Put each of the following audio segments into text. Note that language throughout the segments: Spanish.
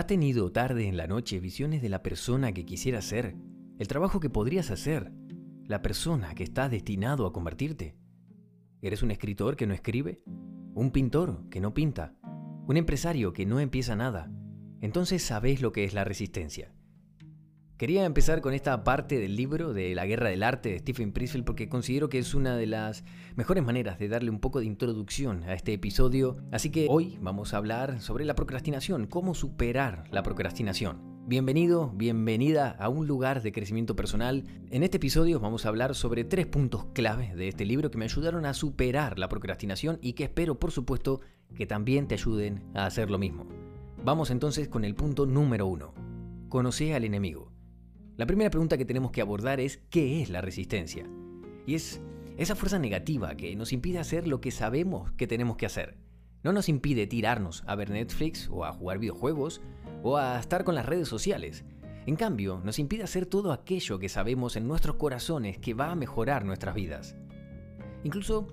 ¿Has tenido tarde en la noche visiones de la persona que quisieras ser? ¿El trabajo que podrías hacer? ¿La persona que estás destinado a convertirte? ¿Eres un escritor que no escribe? ¿Un pintor que no pinta? ¿Un empresario que no empieza nada? Entonces sabes lo que es la resistencia. Quería empezar con esta parte del libro de La Guerra del Arte de Stephen Pressfield porque considero que es una de las mejores maneras de darle un poco de introducción a este episodio. Así que hoy vamos a hablar sobre la procrastinación, cómo superar la procrastinación. Bienvenido, bienvenida a un lugar de crecimiento personal. En este episodio vamos a hablar sobre tres puntos clave de este libro que me ayudaron a superar la procrastinación y que espero, por supuesto, que también te ayuden a hacer lo mismo. Vamos entonces con el punto número uno. Conoce al enemigo. La primera pregunta que tenemos que abordar es ¿qué es la resistencia? Y es esa fuerza negativa que nos impide hacer lo que sabemos que tenemos que hacer. No nos impide tirarnos a ver Netflix o a jugar videojuegos o a estar con las redes sociales. En cambio, nos impide hacer todo aquello que sabemos en nuestros corazones que va a mejorar nuestras vidas. Incluso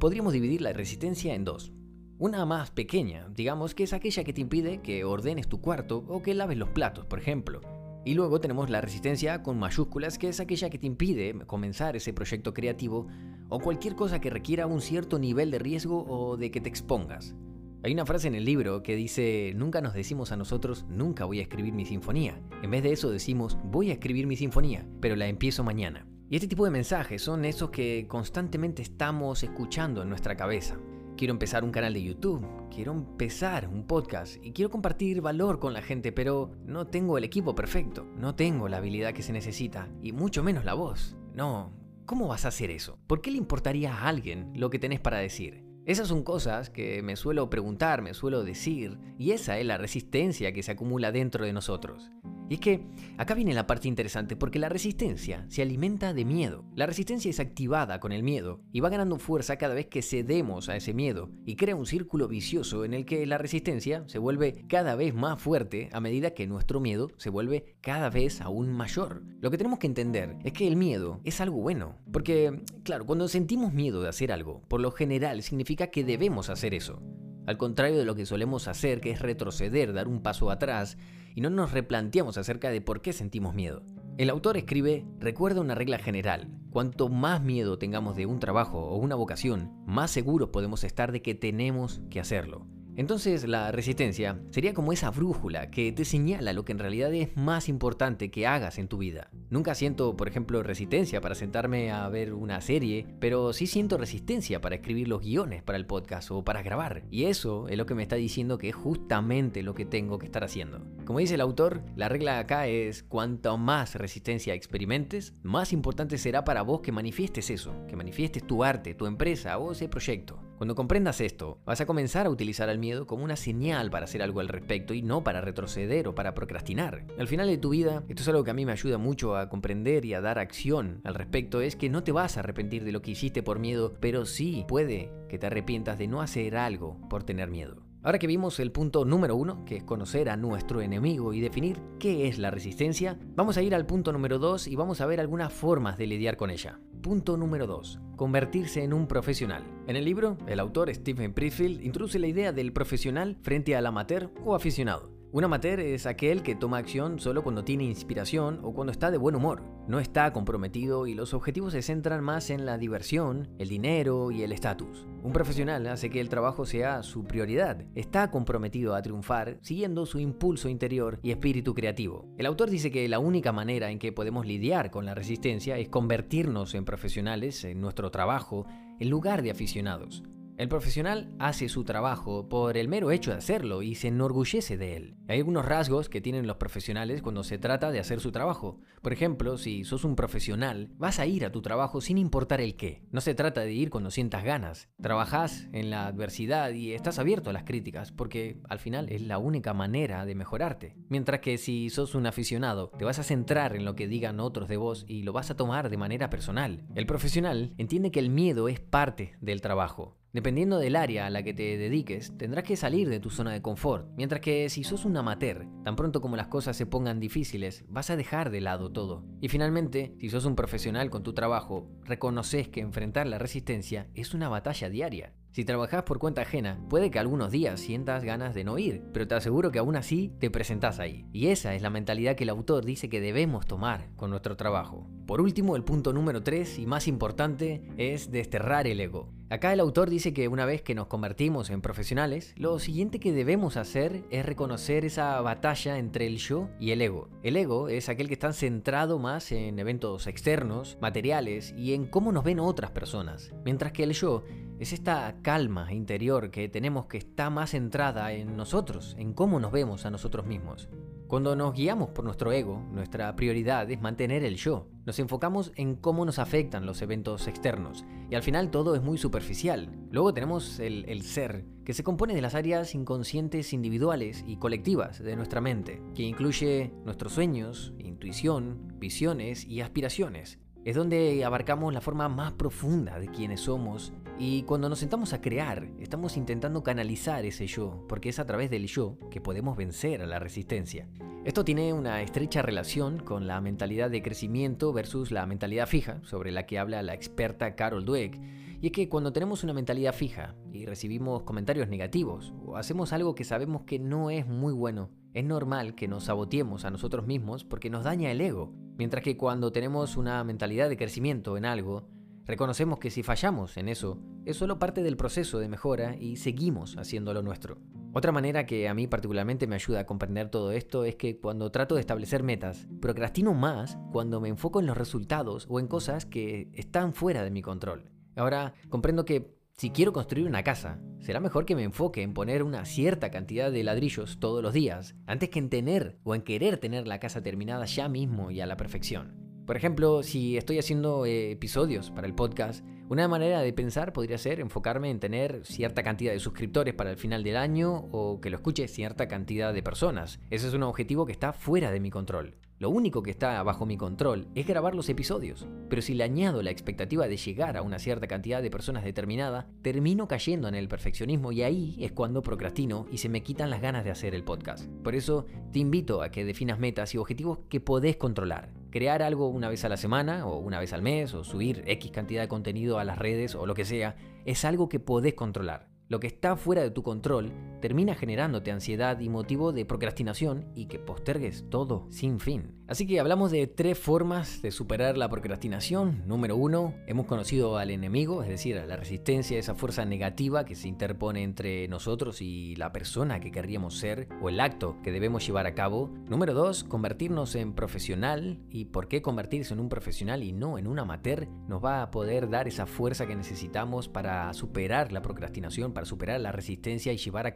podríamos dividir la resistencia en dos. Una más pequeña, digamos, que es aquella que te impide que ordenes tu cuarto o que laves los platos, por ejemplo. Y luego tenemos la resistencia con mayúsculas, que es aquella que te impide comenzar ese proyecto creativo o cualquier cosa que requiera un cierto nivel de riesgo o de que te expongas. Hay una frase en el libro que dice, nunca nos decimos a nosotros, nunca voy a escribir mi sinfonía. En vez de eso decimos, voy a escribir mi sinfonía, pero la empiezo mañana. Y este tipo de mensajes son esos que constantemente estamos escuchando en nuestra cabeza quiero empezar un canal de YouTube, quiero empezar un podcast y quiero compartir valor con la gente, pero no tengo el equipo perfecto, no tengo la habilidad que se necesita y mucho menos la voz. No, ¿cómo vas a hacer eso? ¿Por qué le importaría a alguien lo que tenés para decir? Esas son cosas que me suelo preguntar, me suelo decir, y esa es la resistencia que se acumula dentro de nosotros. Y es que acá viene la parte interesante porque la resistencia se alimenta de miedo. La resistencia es activada con el miedo y va ganando fuerza cada vez que cedemos a ese miedo y crea un círculo vicioso en el que la resistencia se vuelve cada vez más fuerte a medida que nuestro miedo se vuelve cada vez aún mayor. Lo que tenemos que entender es que el miedo es algo bueno, porque claro, cuando sentimos miedo de hacer algo, por lo general significa que debemos hacer eso. Al contrario de lo que solemos hacer, que es retroceder, dar un paso atrás, y no nos replanteamos acerca de por qué sentimos miedo. El autor escribe, recuerda una regla general, cuanto más miedo tengamos de un trabajo o una vocación, más seguros podemos estar de que tenemos que hacerlo. Entonces la resistencia sería como esa brújula que te señala lo que en realidad es más importante que hagas en tu vida. Nunca siento, por ejemplo, resistencia para sentarme a ver una serie, pero sí siento resistencia para escribir los guiones para el podcast o para grabar. Y eso es lo que me está diciendo que es justamente lo que tengo que estar haciendo. Como dice el autor, la regla acá es cuanto más resistencia experimentes, más importante será para vos que manifiestes eso, que manifiestes tu arte, tu empresa o ese proyecto. Cuando comprendas esto, vas a comenzar a utilizar al miedo como una señal para hacer algo al respecto y no para retroceder o para procrastinar. Al final de tu vida, esto es algo que a mí me ayuda mucho a comprender y a dar acción al respecto, es que no te vas a arrepentir de lo que hiciste por miedo, pero sí puede que te arrepientas de no hacer algo por tener miedo. Ahora que vimos el punto número uno, que es conocer a nuestro enemigo y definir qué es la resistencia, vamos a ir al punto número dos y vamos a ver algunas formas de lidiar con ella. Punto número 2. Convertirse en un profesional. En el libro, el autor Stephen Pressfield introduce la idea del profesional frente al amateur o aficionado. Un amateur es aquel que toma acción solo cuando tiene inspiración o cuando está de buen humor. No está comprometido y los objetivos se centran más en la diversión, el dinero y el estatus. Un profesional hace que el trabajo sea su prioridad. Está comprometido a triunfar siguiendo su impulso interior y espíritu creativo. El autor dice que la única manera en que podemos lidiar con la resistencia es convertirnos en profesionales en nuestro trabajo en lugar de aficionados. El profesional hace su trabajo por el mero hecho de hacerlo y se enorgullece de él. Hay algunos rasgos que tienen los profesionales cuando se trata de hacer su trabajo. Por ejemplo, si sos un profesional, vas a ir a tu trabajo sin importar el qué. No se trata de ir cuando sientas ganas. Trabajás en la adversidad y estás abierto a las críticas porque al final es la única manera de mejorarte. Mientras que si sos un aficionado, te vas a centrar en lo que digan otros de vos y lo vas a tomar de manera personal. El profesional entiende que el miedo es parte del trabajo Dependiendo del área a la que te dediques, tendrás que salir de tu zona de confort, mientras que si sos un amateur, tan pronto como las cosas se pongan difíciles, vas a dejar de lado todo. Y finalmente, si sos un profesional con tu trabajo, reconoces que enfrentar la resistencia es una batalla diaria. Si trabajas por cuenta ajena, puede que algunos días sientas ganas de no ir, pero te aseguro que aún así te presentás ahí. Y esa es la mentalidad que el autor dice que debemos tomar con nuestro trabajo. Por último, el punto número 3 y más importante es desterrar el ego. Acá el autor dice que una vez que nos convertimos en profesionales, lo siguiente que debemos hacer es reconocer esa batalla entre el yo y el ego. El ego es aquel que está centrado más en eventos externos, materiales y en cómo nos ven otras personas, mientras que el yo es esta calma interior que tenemos que está más centrada en nosotros, en cómo nos vemos a nosotros mismos. Cuando nos guiamos por nuestro ego, nuestra prioridad es mantener el yo. Nos enfocamos en cómo nos afectan los eventos externos y al final todo es muy superficial. Luego tenemos el, el, ser, que se compone de las áreas inconscientes individuales y colectivas de nuestra mente, que incluye nuestros sueños, intuición, visiones y aspiraciones. Es donde abarcamos la forma más profunda de quienes somos y cuando nos sentamos a crear, estamos intentando canalizar ese yo, porque es a través del yo que podemos vencer a la resistencia. Esto tiene una estrecha relación con la mentalidad de crecimiento versus la mentalidad fija, sobre la que habla la experta Carol Dweck, y es que cuando tenemos una mentalidad fija y recibimos comentarios negativos o hacemos algo que sabemos que no es muy bueno, es normal que nos saboteemos a nosotros mismos porque nos daña el ego. Mientras que cuando tenemos una mentalidad de crecimiento en algo, reconocemos que si fallamos en eso, es solo parte del proceso de mejora y seguimos haciendo lo nuestro. Otra manera que a mí particularmente me ayuda a comprender todo esto es que cuando trato de establecer metas, procrastino más cuando me enfoco en los resultados o en cosas que están fuera de mi control. Ahora, comprendo que si quiero construir una casa, será mejor que me enfoque en poner una cierta cantidad de ladrillos todos los días, antes que en tener o en querer tener la casa terminada ya mismo y a la perfección. Por ejemplo, si estoy haciendo eh, episodios para el podcast, una manera de pensar podría ser enfocarme en tener cierta cantidad de suscriptores para el final del año o que lo escuche cierta cantidad de personas. Ese es un objetivo que está fuera de mi control. Lo único que está bajo mi control es grabar los episodios, pero si le añado la expectativa de llegar a una cierta cantidad de personas determinada, termino cayendo en el perfeccionismo y ahí es cuando procrastino y se me quitan las ganas de hacer el podcast. Por eso te invito a que definas metas y objetivos que podés controlar. Crear algo una vez a la semana o una vez al mes o subir X cantidad de contenido a las redes o lo que sea, es algo que podés controlar. Lo que está fuera de tu control termina generándote ansiedad y motivo de procrastinación y que postergues todo sin fin. Así que hablamos de tres formas de superar la procrastinación. Número uno, hemos conocido al enemigo, es decir, a la resistencia, esa fuerza negativa que se interpone entre nosotros y la persona que querríamos ser o el acto que debemos llevar a cabo. Número dos, convertirnos en profesional. ¿Y por qué convertirse en un profesional y no en un amateur? Nos va a poder dar esa fuerza que necesitamos para superar la procrastinación, para superar la resistencia y llevar a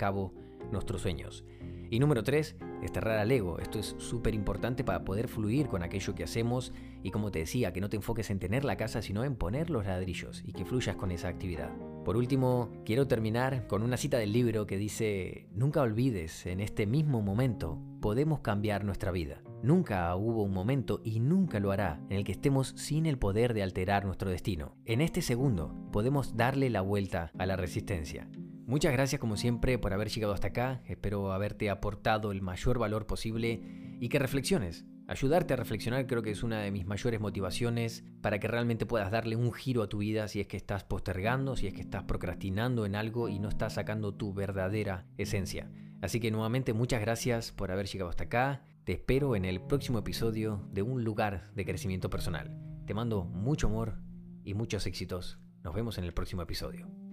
nuestros sueños. Y número 3, desterrar al ego. Esto es súper importante para poder fluir con aquello que hacemos y como te decía, que no te enfoques en tener la casa, sino en poner los ladrillos y que fluyas con esa actividad. Por último, quiero terminar con una cita del libro que dice, nunca olvides, en este mismo momento podemos cambiar nuestra vida. Nunca hubo un momento y nunca lo hará en el que estemos sin el poder de alterar nuestro destino. En este segundo podemos darle la vuelta a la resistencia. Muchas gracias como siempre por haber llegado hasta acá, espero haberte aportado el mayor valor posible y que reflexiones. Ayudarte a reflexionar creo que es una de mis mayores motivaciones para que realmente puedas darle un giro a tu vida si es que estás postergando, si es que estás procrastinando en algo y no estás sacando tu verdadera esencia. Así que nuevamente muchas gracias por haber llegado hasta acá. Te espero en el próximo episodio de Un lugar de crecimiento personal. Te mando mucho amor y muchos éxitos. Nos vemos en el próximo episodio.